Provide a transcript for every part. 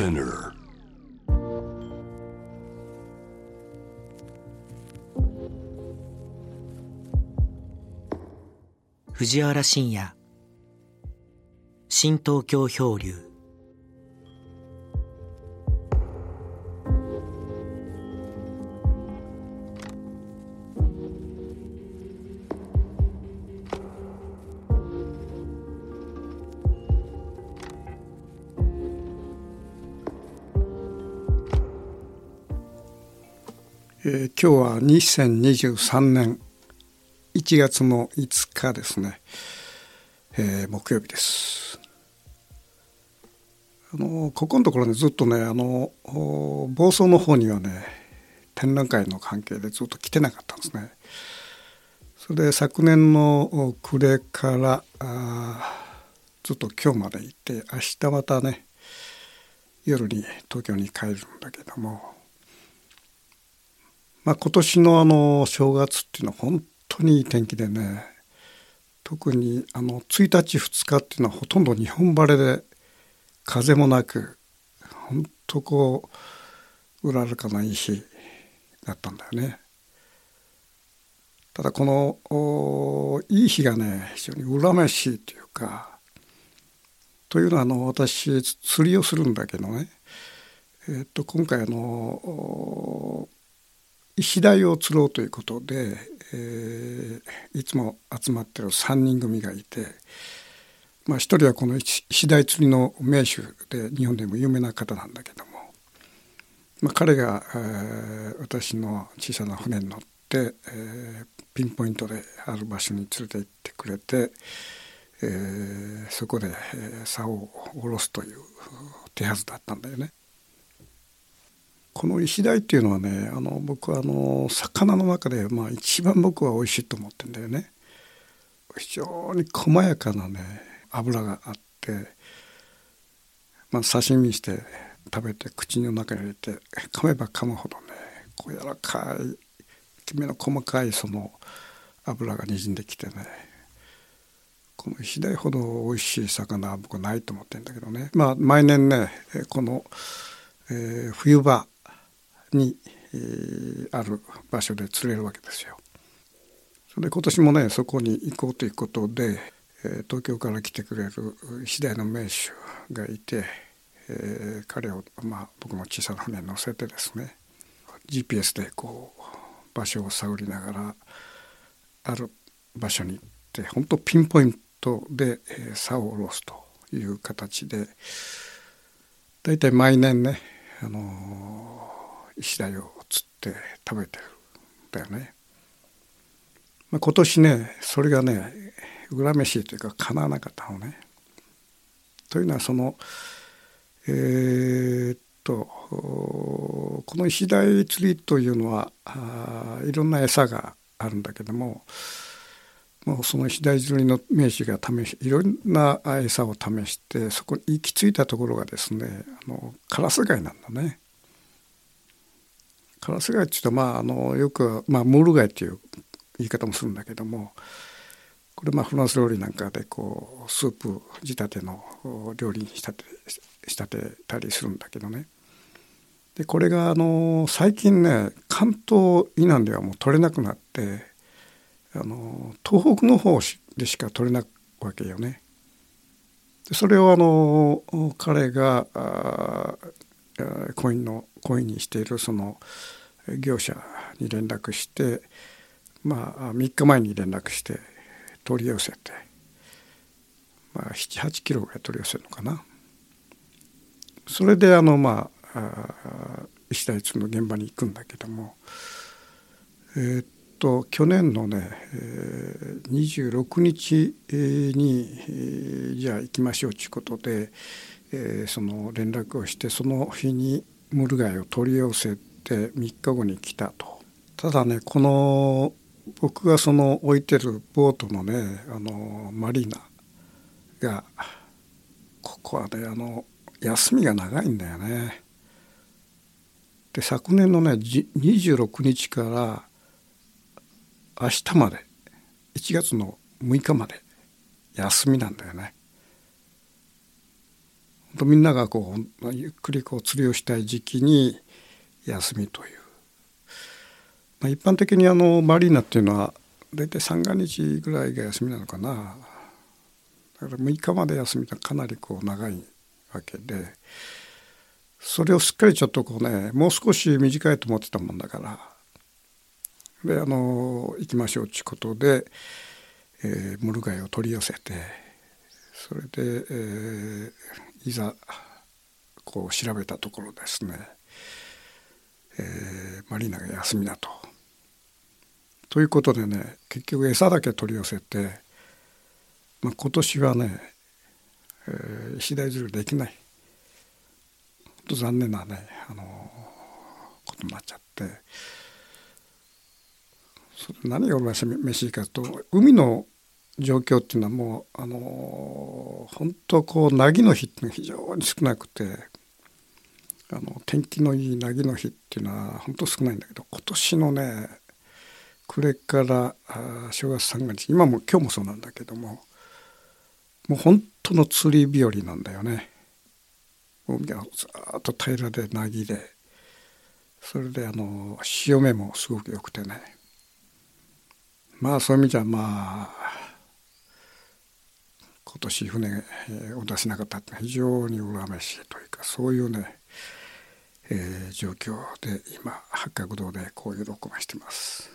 Spinner. 藤原信也新東京漂流今日は2023年1月の5日ですね、えー木曜日です。あのここのところねずっとねあの房総の方にはね展覧会の関係でずっと来てなかったんですね。それで昨年の暮れからあずっと今日まで行って明日またね夜に東京に帰るんだけども。まあ、今年のあの正月っていうのは本当にいい天気でね特にあの1日2日っていうのはほとんど日本晴れで風もなく本当こううららかない日だったんだよね。ただこのいい日がね非常に恨めしいというかというのはあの私釣りをするんだけどね、えっと今回あの石鯛を釣ろうということで、えーいつも集まってる3人組がいて、まあ、1人はこの石石鯛釣りの名手で日本でも有名な方なんだけども、まあ、彼が、えー私の小さな船に乗って、えーピンポイントである場所に連れて行ってくれて、えーそこで、えー竿を下ろすという手はずだったんだよね。この石鯛っていうのはねあの僕はあの魚の中で、まあ、一番僕は美味しいと思ってんだよね。非常に細やかなね脂があって、まあ、刺身にして食べて口の中に入れて噛めば噛むほどねこう柔らかいきめの細かいその脂がにじんできてねこの石鯛ほど美味しい魚は僕はないと思ってるんだけどねまあ毎年ねこの、えー冬場に、えーある場所で釣れるわけですよ。それで今年もねそこに行こうということで、えー東京から来てくれる石鯛の名手がいて、えー彼を、まあ、僕の小さな船に乗せてですね GPS でこう場所を探りながらある場所に行って本当ピンポイントで、えー竿を下ろすという形で大体毎年ね、あのー石鯛を釣って食べてるんだよね。まあ、今年ねそれがね恨めしいというか叶わなかったのね。というのはそのえーっとこの石鯛釣りというのはあいろんな餌があるんだけどももうその石鯛釣りの名手が試しいろんな餌を試してそこに行き着いたところがですねあのカラス貝なんだね。カラス貝っていうとまああのよく、まあ、ムール貝っていう言い方もするんだけどもこれまあフランス料理なんかでこうスープ仕立ての料理に仕立て仕立てたりするんだけどねでこれがあの最近ね関東以南ではもう取れなくなってあの東北の方でしか取れないわけよね。それをあの彼がコインのコインにしているその業者に連絡してまあ3日前に連絡して取り寄せて、まあ、78キロぐらい取り寄せるのかな。それであのまあ石鯛津の現場に行くんだけどもえーっと去年のね、えー26日に、えーじゃあ行きましょうということで、えーその連絡をしてその日にムル貝を取り寄せて3日後に来たと。ただねこの僕がその置いてるボートのねあのマリーナがここはねあの休みが長いんだよね。で昨年のね26日から明日まで1月の6日まで休みなんだよね。とみんながこうゆっくりこう釣りをしたい時期に休みという、まあ、一般的にあのマリーナっていうのは大体三が日ぐらいが休みなのかな。だから6日まで休みってかなりこう長いわけでそれをすっかりちょっとこうねもう少し短いと思ってたもんだから。であの行きましょうっちゅうことで、えー、ムル貝を取り寄せてそれで、えー、いざこう調べたところですね、えー、マリーナが休みだと。ということでね結局餌だけ取り寄せて、まあ、今年はね、えー、石鯛釣りできない。本当残念なね、あのー、ことになっちゃって。それ何が飯飯かと海の状況っていうのはもうあの本当こう凪の日っていうのが非常に少なくてあの天気のいい凪の日っていうのは本当少ないんだけど今年のね暮れからあ正月三が日今も今日もそうなんだけどももう本当の釣り日和なんだよね。海がずっと平らで凪でそれであの潮目もすごく良くてねまあそういう意味じゃまあ今年船を出せなかったって非常に恨めしいというかそういうね、えー、状況で今八角堂でこういう録音してます。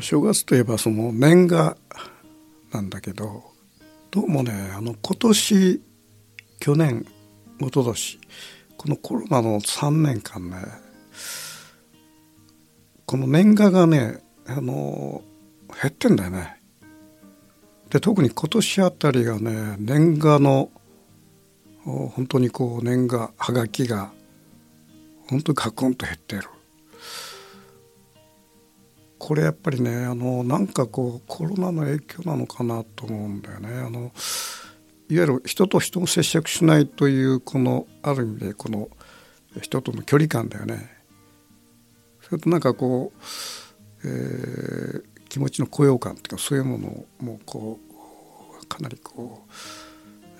正月といえばその年賀なんだけどどうもねあの今年去年一昨年このコロナの3年間ねこの年賀がねあの減ってんだよね。で特に今年あたりがね年賀の本当にこう年賀はがきが本当にカクンと減ってる。これやっぱりねあのなんかこうコロナの影響なのかなと思うんだよね。あのいわゆる人と人を接触しないというこのある意味でこの人との距離感だよね。それとなんかこう、えー、気持ちの高揚感っていうかそういうものもこうかなりこ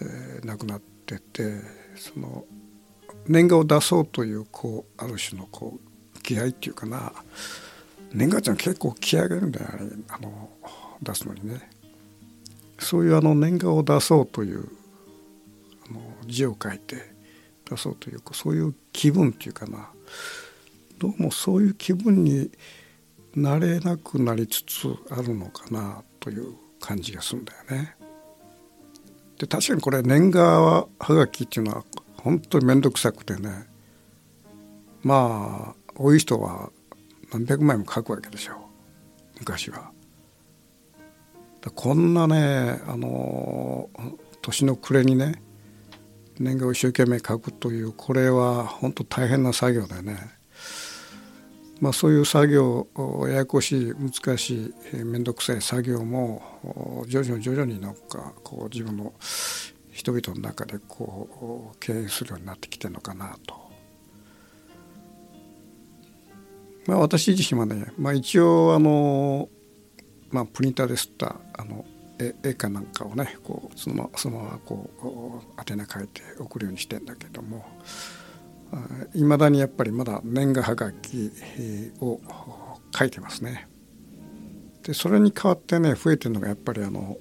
う、えー、なくなっててその年賀を出そうというこうある種のこう気合っていうかな年賀状結構気合がいるんだよあれあの出すのにね。そういうあの年賀を出そうというあの字を書いて出そうというそういう気分っていうかな。どうもそういう気分になれなくなりつつあるのかなという感じがするんだよね。で確かにこれ年賀はがきっていうのは本当に面倒くさくてね。まあ多い人は何百枚も書くわけでしょう。昔は。こんなねあの年の暮れにね年賀を一生懸命書くというこれは本当大変な作業でね、まあ、そういう作業ややこしい難しい面倒くさい作業も徐々に徐々になんかこう自分の人々の中でこう経営するようになってきてるのかなと。まあ、私自身はね、まあ、一応あの、まあ、プリンターで吸ったあの絵絵かなんかをねこうそのそのままこう宛名書いて送るようにしてんだけどもいまだにやっぱりまだ年賀はがきを書いてますね。でそれに代わってね増えてるのがやっぱりあの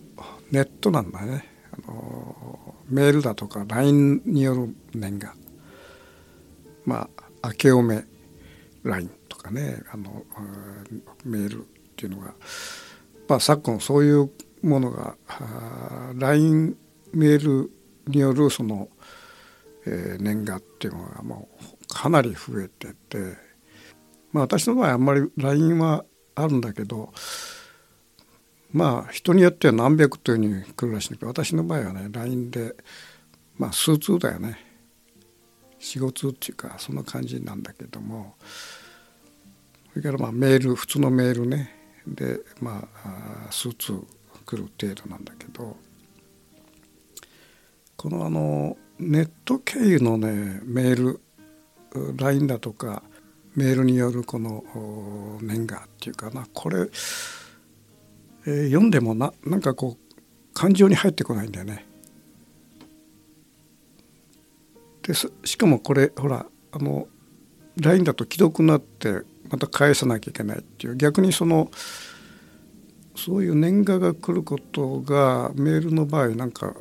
ネットなんだね。あのメールだとか LINE による年賀。まあ明けおめ LINE かねあのメールっていうのが、まあ、昨今そういうものが LINE メールによるその、えー、年賀っていうのがもうかなり増えてて、まあ、私の場合あんまり LINE はあるんだけどまあ人によっては何百というふうに来るらしいんだけど私の場合はね LINE でまあ数通だよね。45通っていうかそんな感じなんだけども。それからまあメール普通のメールね。でまあ数通来る程度なんだけど。このあのネット経由のねメール LINE だとかメールによるこの年賀っていうかな。これ、えー、読んでもななんかこう感情に入ってこないんだよね。でしかもこれほらあの LINE だと既読になってまた返さなきゃいけないっていう。逆にそのそういう年賀が来ることがメールの場合なんか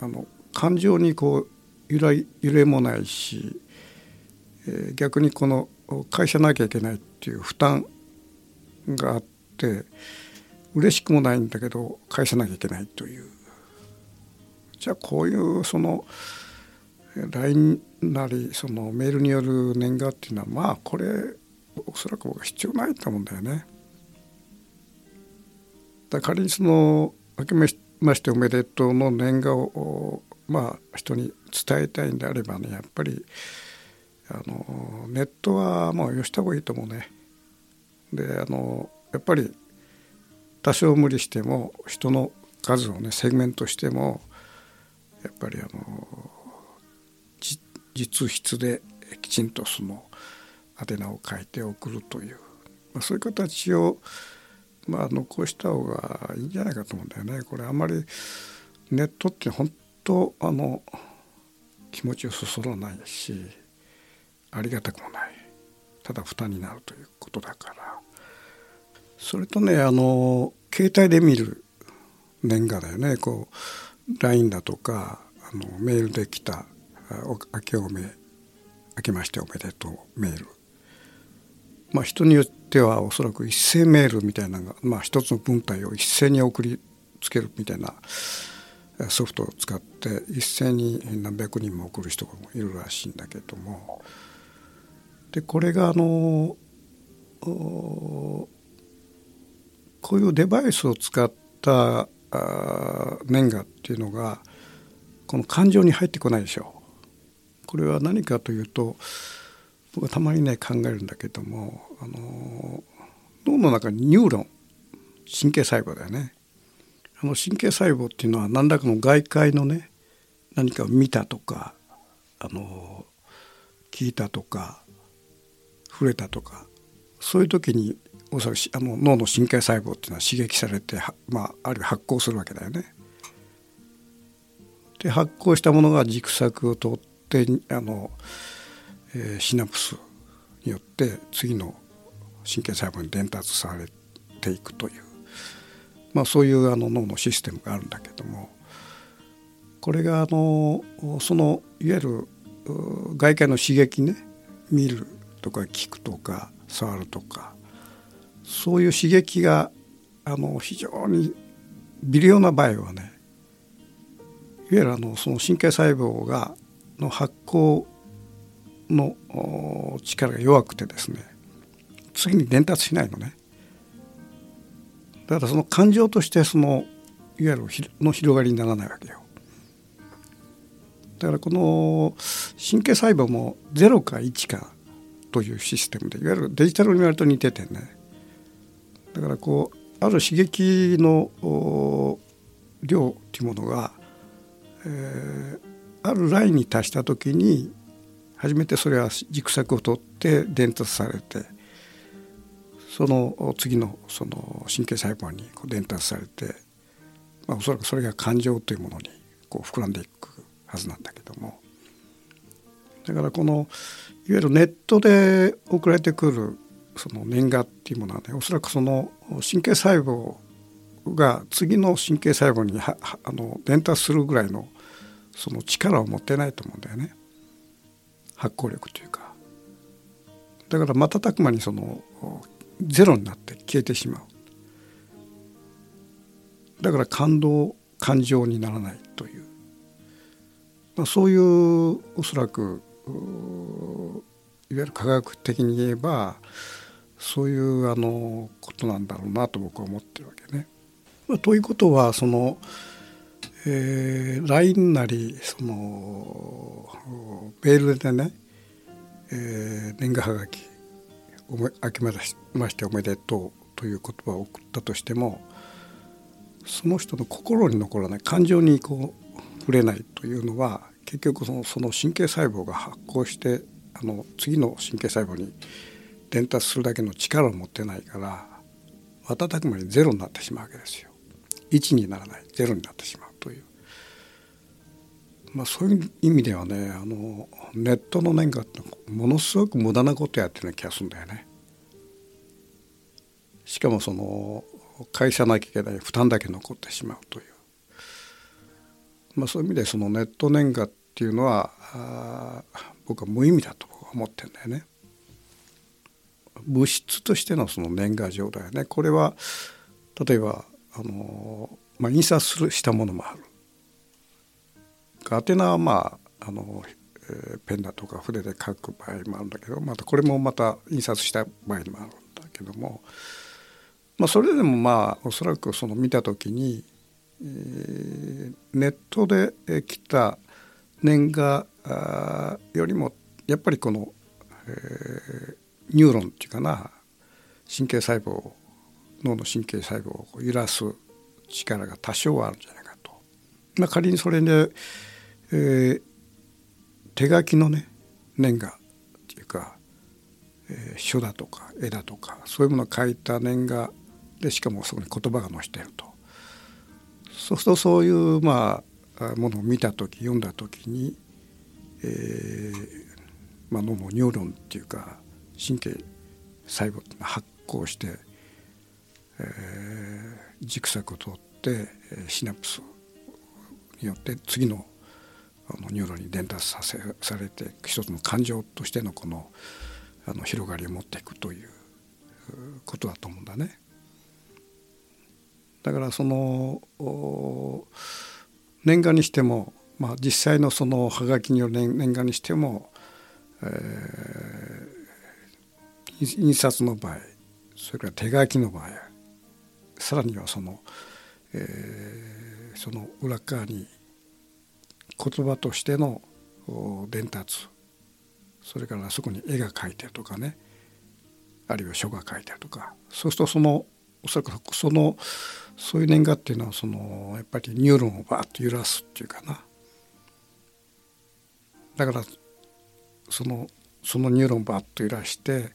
あの感情にこう揺ら揺れもないし、えー、逆にこの返さなきゃいけないっていう負担があって嬉しくもないんだけど返さなきゃいけないという。じゃあこういうその LINE なりそのメールによる年賀っていうのはまあこれおそらく僕は必要ないと思うんだよね。だ仮にその「明けましておめでとう」の年賀をまあ人に伝えたいんであればねやっぱりあのネットはもうよした方がいいと思うね。であのやっぱり多少無理しても人の数をねセグメントしてもやっぱりあの実筆できちんとその宛名を書いて送るという、まあ、そういう形を、まあ、残した方がいいんじゃないかと思うんだよね。これあんまりネットって本当あの気持ちをそそらないしありがたくもない。ただ負担になるということだから。それとねあの携帯で見る年賀だよね。こう LINE だとかあのメールで来た明けおめ明けましておめでとうメール。まあ人によってはおそらく一斉メールみたいなのが、まあ、一つの文体を一斉に送りつけるみたいなソフトを使って一斉に何百人も送る人もいるらしいんだけどもでこれがあのこういうデバイスを使った年賀っていうのがこの感情に入ってこないでしょう。これは何かというと僕たまにね考えるんだけどもあの脳の中にニューロン神経細胞だよねあの神経細胞っていうのは何らかの外界のね何かを見たとかあの聞いたとか触れたとかそういう時におそらくあの脳の神経細胞っていうのは刺激されてまあ、あるいは発光するわけだよね。で発光したものが軸索を通っであの、えー、シナプスによって次の神経細胞に伝達されていくという、まあ、そういうあの脳のシステムがあるんだけどもこれがあのそのいわゆる外界の刺激ね見るとか聞くとか触るとかそういう刺激があの非常に微量な場合はねいわゆるあのその神経細胞がの発酵の力が弱くてですね次に伝達しないのね。だからその感情としてそのいわゆるの広がりにならないわけよ。だからこの神経細胞も0か1かというシステムでいわゆるデジタルに割と似ててね。だからこうある刺激の量っていうものが、えー、あるラインに達した時に初めてそれは軸索を取って伝達されてその次のその神経細胞にこう伝達されて、まあ、おそらくそれが感情というものにこう膨らんでいくはずなんだけども。だからこのいわゆるネットで送られてくるその年賀っていうものはねおそらくその神経細胞が次の神経細胞にあの伝達するぐらいのその力を持ってないと思うんだよね。発酵力というか。だから瞬く間にそのゼロになって消えてしまう。だから感動感情にならないという、まあ、そういうおそらくいわゆる科学的に言えばそういうあのことなんだろうなと僕は思ってるわけね。まあ、ということはそのえー、LINE なりそのメールでね、えー、年賀はがき「明けましておめでとう」という言葉を送ったとしてもその人の心に残らない感情にこう触れないというのは結局そのその神経細胞が発光してあの次の神経細胞に伝達するだけの力を持ってないから瞬く間にゼロになってしまうわけですよ。1にならないゼロになってしまう、まあ、そういう意味ではねあのネットの年賀ってものすごく無駄なことやってるような気がするんだよね。しかもその返さなきゃいけない負担だけ残ってしまうという、まあ、そういう意味でそのネット年賀っていうのはあ僕は無意味だと思ってるんだよね。物質としてのその年賀状だよねこれは例えばあの、まあ、印刷するしたものもある。宛名はまああの、えー、ペンだとか筆で書く場合もあるんだけどまたこれもまた印刷した場合もあるんだけども、まあ、それでもまあおそらくその見た時に、えー、ネットで来た年賀よりもやっぱりこの、えー、ニューロンっていうかな神経細胞脳の神経細胞を揺らす力が多少はあるんじゃないかと。まあ、仮にそれで、えー、手書きのね年賀っていうか、えー、書だとか絵だとかそういうものを書いた年賀でしかもそこに言葉が載してると。そうするとそういうまあものを見た時読んだ時に、えーまあ、脳もニューロンっていうか神経細胞が発光して、えー、軸索を通ってシナプスによって次のあのニューロンに伝達させされて一つの感情としてのこのあの広がりを持っていくということだと思うんだね。だからその年賀にしても、まあ、実際のそのハガキによる年賀にしても、えー、印刷の場合それから手書きの場合さらにはその、えー、その裏側に言葉としての伝達。それからそこに絵が描いてるとかね。あるいは書が書いてるとか。そうするとそのおそらくそのそういう年賀っていうのはそのやっぱりニューロンをバーッと揺らすっていうかな。だからそのそのニューロンをバーッと揺らして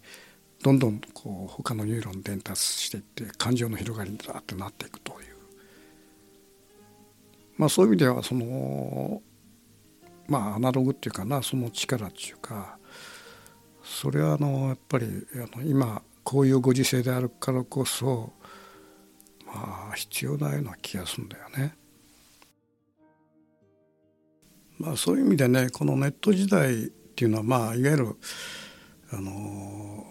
どんどんこう他のニューロン伝達していって感情の広がりにザーッとなっていくという。まあそういう意味ではそのまあアナログっていうかなその力っていうかそれはあのやっぱりあの今こういうご時世であるからこそまあ必要なような気がするんだよね。まあそういう意味でねこのネット時代っていうのはまあいわゆるあの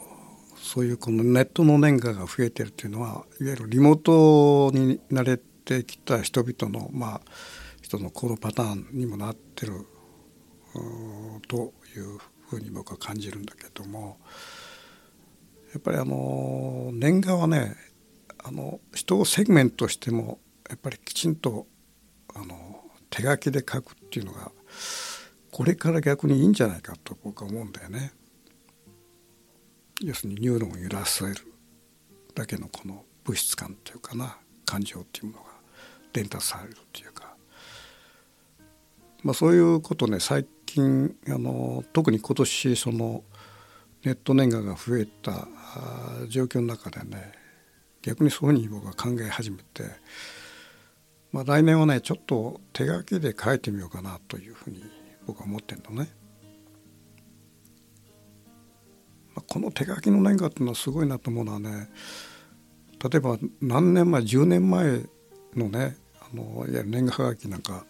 そういうこのネットの年賀が増えてるっていうのはいわゆるリモートに慣れてきた人々のまあ人の行動パターンにもなってるというふうに僕は感じるんだけどもやっぱりあの年賀はねあの人をセグメントしてもやっぱりきちんとあの手書きで書くっていうのがこれから逆にいいんじゃないかと僕は思うんだよね。要するにニューロンを揺らせるだけのこの物質感というかな感情っていうものが伝達されるっていうか、まあ、そういうことね最近あの特に今年そのネット年賀が増えた状況の中でね逆にそういうふうに僕は考え始めて、まあ、来年はねちょっと手書きで書いてみようかなというふうに僕は思ってるのね。まあ、この手書きの年賀っていうのはすごいなと思うのはね例えば何年前10年前のねあのいわゆる年賀はがきなんか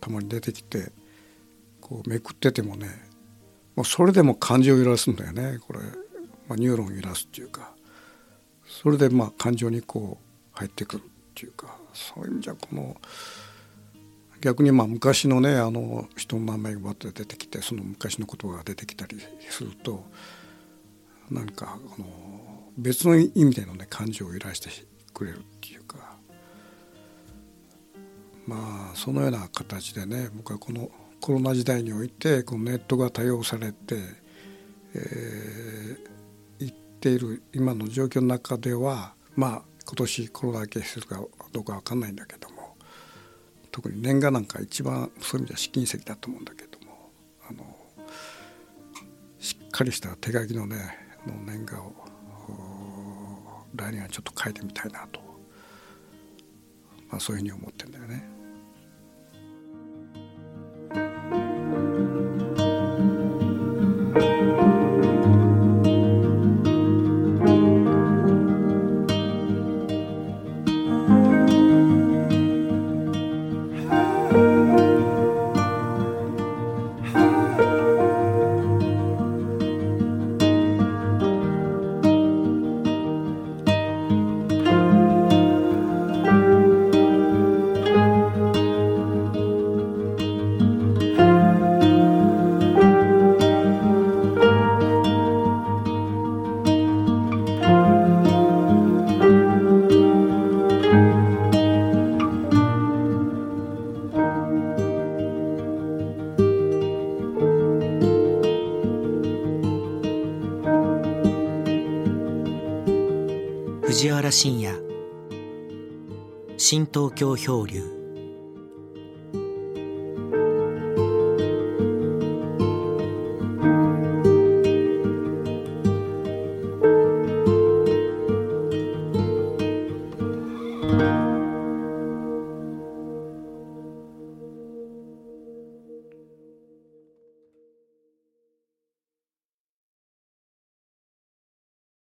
たまに出てきてこうめくっててもねもうそれでも感情を揺らすんだよね。これ、まあ、ニューロンを揺らすっていうか。それでまあ感情にこう入ってくるっていうか。そういう意味じゃこの逆にまあ昔のねあの人の名前がバッと出てきてその昔の言葉が出てきたりするとなんかこの別の意味でのね感情を揺らしてくれるっていうか。まあそのような形でね僕はこのコロナ時代においてこのネットが多用されて、えー、いっている今の状況の中ではまあ今年コロナ明けするかどうか分かんないんだけども特に年賀なんか一番そういう意味では試金石だと思うんだけどもあのしっかりした手書きのねの年賀を来年はちょっと書いてみたいなと、まあ、そういうふうに思ってんだよね。藤深夜。新東京漂流。